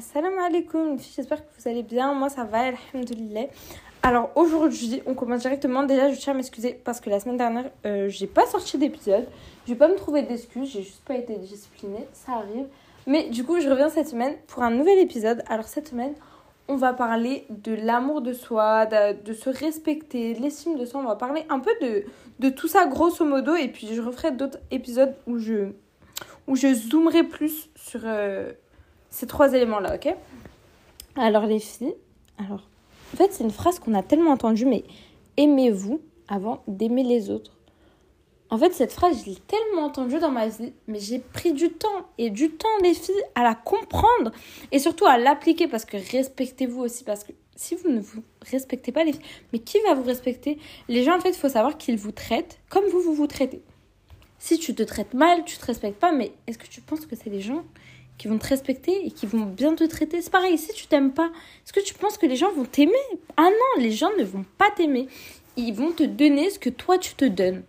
Assalamu alaikum, j'espère que vous allez bien. Moi, ça va, alhamdoulilah. Alors, aujourd'hui, on commence directement. Déjà, je tiens à m'excuser parce que la semaine dernière, euh, j'ai pas sorti d'épisode. Je vais pas me trouver d'excuses, j'ai juste pas été disciplinée, ça arrive. Mais du coup, je reviens cette semaine pour un nouvel épisode. Alors, cette semaine, on va parler de l'amour de soi, de, se respecter, de l'estime de soi. On va parler un peu de, de tout ça, grosso modo. Et puis, je referai d'autres épisodes où je, où je zoomerai plus sur. Euh, ces trois éléments-là, ok? Alors les filles, alors, en fait c'est une phrase qu'on a tellement entendue, mais aimez-vous avant d'aimer les autres? En fait, cette phrase, je l'ai tellement entendue dans ma vie, mais j'ai pris du temps et du temps, les filles, à la comprendre et surtout à l'appliquer parce que respectez-vous aussi. Parce que si vous ne vous respectez pas, les filles, mais qui va vous respecter? Les gens, en fait, il faut savoir qu'ils vous traitent comme vous, vous vous traitez. Si tu te traites mal, tu te respectes pas, mais est-ce que tu penses que c'est les gens qui vont te respecter et qui vont bien te traiter. C'est pareil, si tu t'aimes pas, est-ce que tu penses que les gens vont t'aimer? Ah non, les gens ne vont pas t'aimer. Ils vont te donner ce que toi tu te donnes.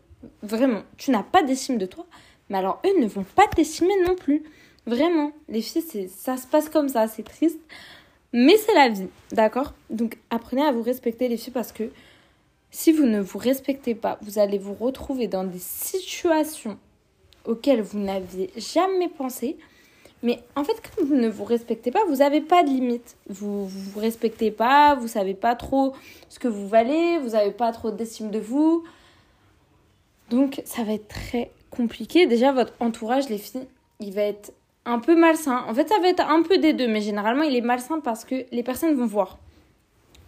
Vraiment, tu n'as pas d'estime de toi, mais alors eux ne vont pas t'estimer non plus. Vraiment, les filles, ça se passe comme ça, c'est triste. Mais c'est la vie, d'accord? Donc apprenez à vous respecter les filles parce que si vous ne vous respectez pas, vous allez vous retrouver dans des situations auxquelles vous n'aviez jamais pensé. Mais en fait, comme vous ne vous respectez pas, vous n'avez pas de limite. Vous ne vous, respectez pas, vous savez pas trop ce que vous valez, vous n'avez pas trop d'estime de vous. Donc, ça va être très compliqué. Déjà, votre entourage, les filles, il va être un peu malsain. En fait, ça va être un peu des deux, mais généralement, il est malsain parce que les personnes vont voir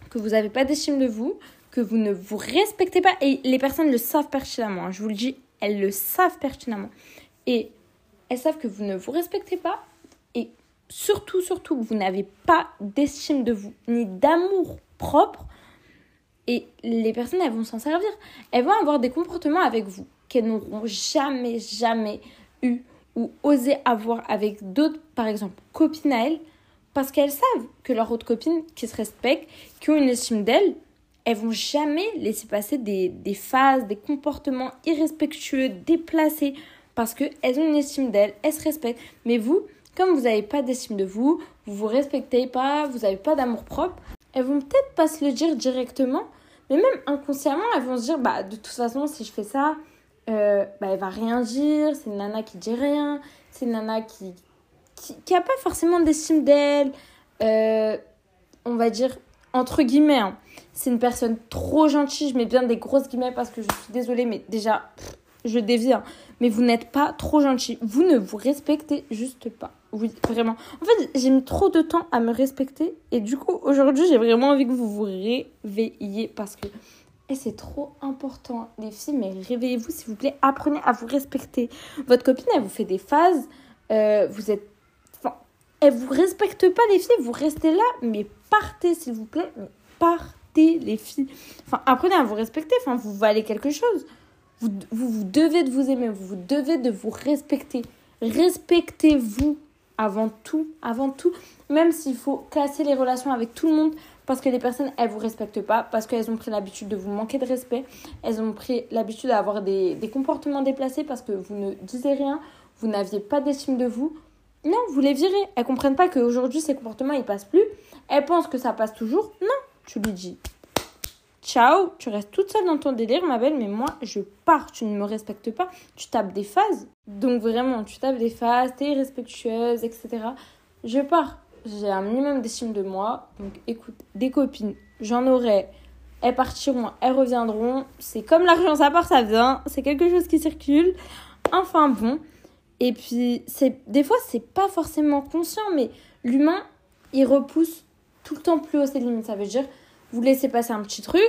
que vous n'avez pas d'estime de vous, que vous ne vous respectez pas. Et les personnes le savent pertinemment. Je vous le dis, elles le savent pertinemment. Et elles savent que vous ne vous respectez pas et surtout, surtout que vous n'avez pas d'estime de vous ni d'amour propre. Et les personnes, elles vont s'en servir. Elles vont avoir des comportements avec vous qu'elles n'auront jamais, jamais eu ou osé avoir avec d'autres, par exemple, copines à elles, parce qu'elles savent que leurs autres copines qui se respectent, qui ont une estime d'elles, elles vont jamais laisser passer des, des phases, des comportements irrespectueux, déplacés, parce qu'elles ont une estime d'elles, elles se respectent. Mais vous, comme vous n'avez pas d'estime de vous, vous vous respectez pas, vous n'avez pas d'amour propre, elles vont peut-être pas se le dire directement, mais même inconsciemment, elles vont se dire, bah de toute façon, si je fais ça, euh, bah, elle va rien dire, c'est une nana qui dit rien, c'est une nana qui, qui, a pas forcément d'estime d'elle, euh, on va dire, entre guillemets, hein. c'est une personne trop gentille, je mets bien des grosses guillemets parce que je suis désolée, mais déjà, je dévie, hein. mais vous n'êtes pas trop gentil. Vous ne vous respectez juste pas. Oui, vraiment. En fait, j'ai mis trop de temps à me respecter et du coup, aujourd'hui, j'ai vraiment envie que vous vous réveilliez parce que et c'est trop important, les filles, mais réveillez-vous s'il vous plaît. Apprenez à vous respecter. Votre copine, elle vous fait des phases. Euh, vous êtes. Enfin, elle vous respecte pas, les filles. Vous restez là, mais partez, s'il vous plaît. Partez, les filles. Enfin, apprenez à vous respecter. Enfin, vous valez quelque chose. Vous, vous, devez de vous aimer, vous, vous devez de vous respecter. Respectez-vous avant tout, avant tout. Même s'il faut casser les relations avec tout le monde parce que les personnes, elles vous respectent pas, parce qu'elles ont pris l'habitude de vous manquer de respect, elles ont pris l'habitude d'avoir des, des comportements déplacés parce que vous ne disiez rien, vous n'aviez pas d'estime de vous. Non, vous les virez. Elles comprennent pas qu'aujourd'hui, ces comportements, ils passent plus. Elles pensent que ça passe toujours. Non, tu lui dis, Ciao, tu restes toute seule dans ton délire, ma belle, mais moi, je pars. Tu ne me respectes pas. Tu tapes des phases. Donc, vraiment, tu tapes des phases, t'es irrespectueuse, etc. Je pars. J'ai un minimum d'estime de moi. Donc, écoute, des copines, j'en aurai. Elles partiront, elles reviendront. C'est comme l'argent, ça part, ça vient. C'est quelque chose qui circule. Enfin, bon. Et puis, c'est des fois, c'est pas forcément conscient, mais l'humain, il repousse tout le temps plus haut ses limites. Ça veut dire vous laissez passer un petit truc,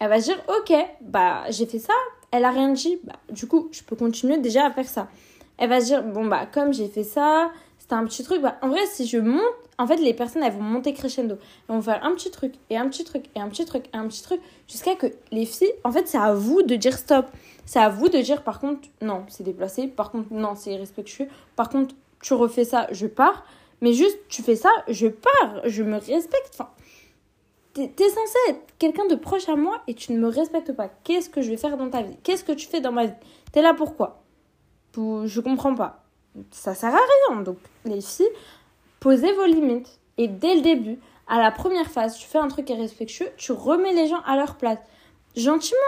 elle va se dire ok, bah j'ai fait ça, elle a rien dit, bah du coup je peux continuer déjà à faire ça. Elle va se dire bon bah comme j'ai fait ça, c'était un petit truc, bah en vrai si je monte, en fait les personnes elles vont monter crescendo, elles vont faire un petit truc et un petit truc et un petit truc et un petit truc jusqu'à que les filles, en fait c'est à vous de dire stop, c'est à vous de dire par contre non c'est déplacé, par contre non c'est irrespectueux, par contre tu refais ça, je pars. Mais juste, tu fais ça, je pars, je me respecte. Enfin, T'es censé être quelqu'un de proche à moi et tu ne me respectes pas. Qu'est-ce que je vais faire dans ta vie? Qu'est-ce que tu fais dans ma vie? T'es là pourquoi Je comprends pas. Ça sert à rien. Donc, les filles, posez vos limites. Et dès le début, à la première phase, tu fais un truc irrespectueux, tu remets les gens à leur place. Gentiment.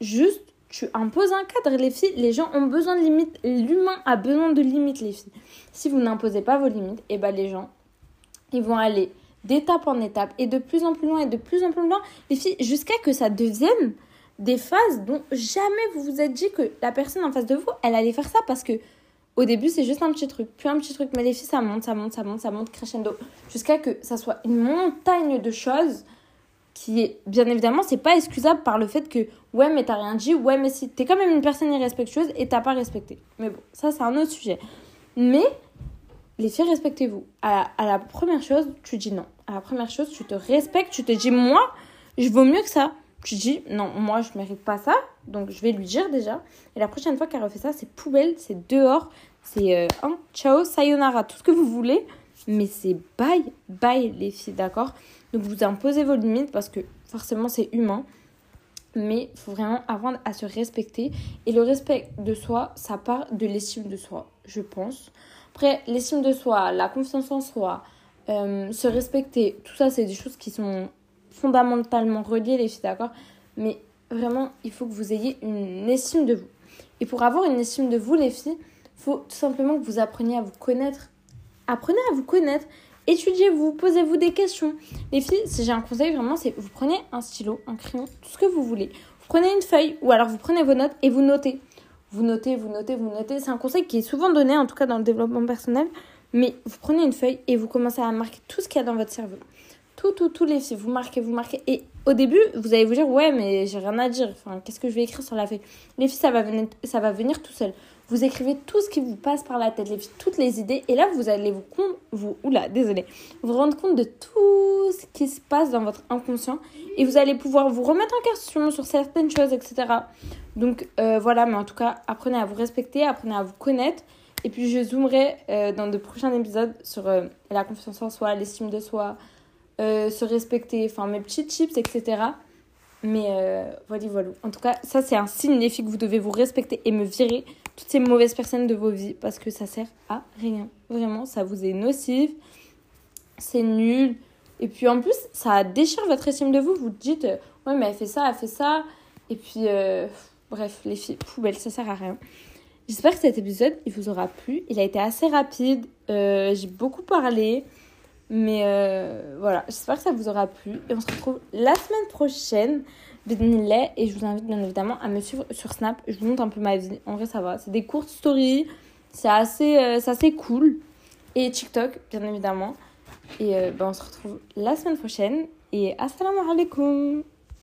Juste, tu imposes un cadre. Les filles, les gens ont besoin de limites. L'humain a besoin de limites, les filles. Si vous n'imposez pas vos limites, eh ben les gens, ils vont aller d'étape en étape et de plus en plus loin et de plus en plus loin, les filles, jusqu'à que ça devienne des phases dont jamais vous vous êtes dit que la personne en face de vous, elle allait faire ça parce que au début, c'est juste un petit truc, puis un petit truc, mais les filles, ça monte, ça monte, ça monte, ça monte crescendo, jusqu'à que ça soit une montagne de choses qui est, bien évidemment, c'est pas excusable par le fait que, ouais, mais t'as rien dit, ouais, mais si, t'es quand même une personne irrespectueuse et t'as pas respecté. Mais bon, ça, c'est un autre sujet. Mais, les filles, respectez-vous. À, la première chose, tu dis non. À la première chose, tu te respectes, tu te dis, moi, je vaux mieux que ça tu dis non, moi je mérite pas ça, donc je vais lui dire déjà. Et la prochaine fois qu'elle refait ça, c'est poubelle, c'est dehors, c'est euh, hein, ciao, sayonara, tout ce que vous voulez, mais c'est bye, bye les filles, d'accord? Donc vous imposez vos limites parce que forcément c'est humain, mais il faut vraiment apprendre à se respecter. Et le respect de soi, ça part de l'estime de soi, je pense. Après, l'estime de soi, la confiance en soi, euh, se respecter, tout ça, c'est des choses qui sont fondamentalement reliés, les filles, d'accord? Mais vraiment, il faut que vous ayez une estime de vous. Et pour avoir une estime de vous, les filles, il faut tout simplement que vous appreniez à vous connaître. Apprenez à vous connaître. Étudiez-vous, posez-vous des questions. Les filles, si j'ai un conseil vraiment, c'est vous prenez un stylo, un crayon, tout ce que vous voulez. Vous prenez une feuille ou alors vous prenez vos notes et vous notez. Vous notez, vous notez, vous notez. C'est un conseil qui est souvent donné, en tout cas dans le développement personnel. Mais vous prenez une feuille et vous commencez à marquer tout ce qu'il y a dans votre cerveau tout, tout, tous les filles. Vous marquez, vous marquez. Et au début, vous allez vous dire, ouais, mais j'ai rien à dire. Enfin, qu'est-ce que je vais écrire sur la feuille? Les filles, ça va, venir, ça va venir tout seul. Vous écrivez tout ce qui vous passe par la tête, les filles, toutes les idées. Et là, vous allez vous, vous, oula, désolé, vous rendre compte de tout ce qui se passe dans votre inconscient. Et vous allez pouvoir vous remettre en question sur certaines choses, etc. Donc euh, voilà, mais en tout cas, apprenez à vous respecter, apprenez à vous connaître. Et puis je zoomerai euh, dans de prochains épisodes sur euh, la confiance en soi, l'estime de soi, euh, se respecter, enfin mes petits chips, etc. Mais euh, voilà, voilà. En tout cas, ça c'est un filles, que vous devez vous respecter et me virer toutes ces mauvaises personnes de vos vies parce que ça sert à rien. Vraiment, ça vous est nocif, c'est nul. Et puis en plus, ça déchire votre estime de vous. Vous dites, euh, ouais, mais elle fait ça, elle fait ça. Et puis, bref, les filles, poubelle, ça sert à rien. J'espère que cet épisode, il vous aura plu. Il a été assez rapide. J'ai beaucoup parlé. Mais euh, voilà, j'espère que ça vous aura plu. Et on se retrouve la semaine prochaine. Et je vous invite bien évidemment à me suivre sur Snap. Je vous montre un peu ma vie. En vrai, ça va. C'est des courtes stories. C'est assez, euh, assez cool. Et TikTok, bien évidemment. Et euh, ben, on se retrouve la semaine prochaine. Et assalamu alaikum.